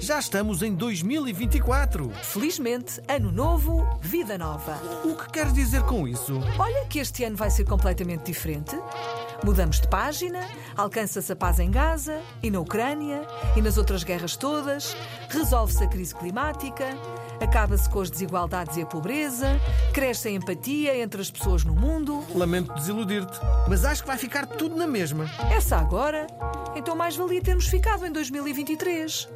Já estamos em 2024. Felizmente, ano novo, vida nova. O que queres dizer com isso? Olha que este ano vai ser completamente diferente. Mudamos de página, alcança-se a paz em Gaza e na Ucrânia e nas outras guerras todas, resolve-se a crise climática, acaba-se com as desigualdades e a pobreza, cresce a empatia entre as pessoas no mundo. Lamento desiludir-te, mas acho que vai ficar tudo na mesma. Essa agora? Então mais valia termos ficado em 2023.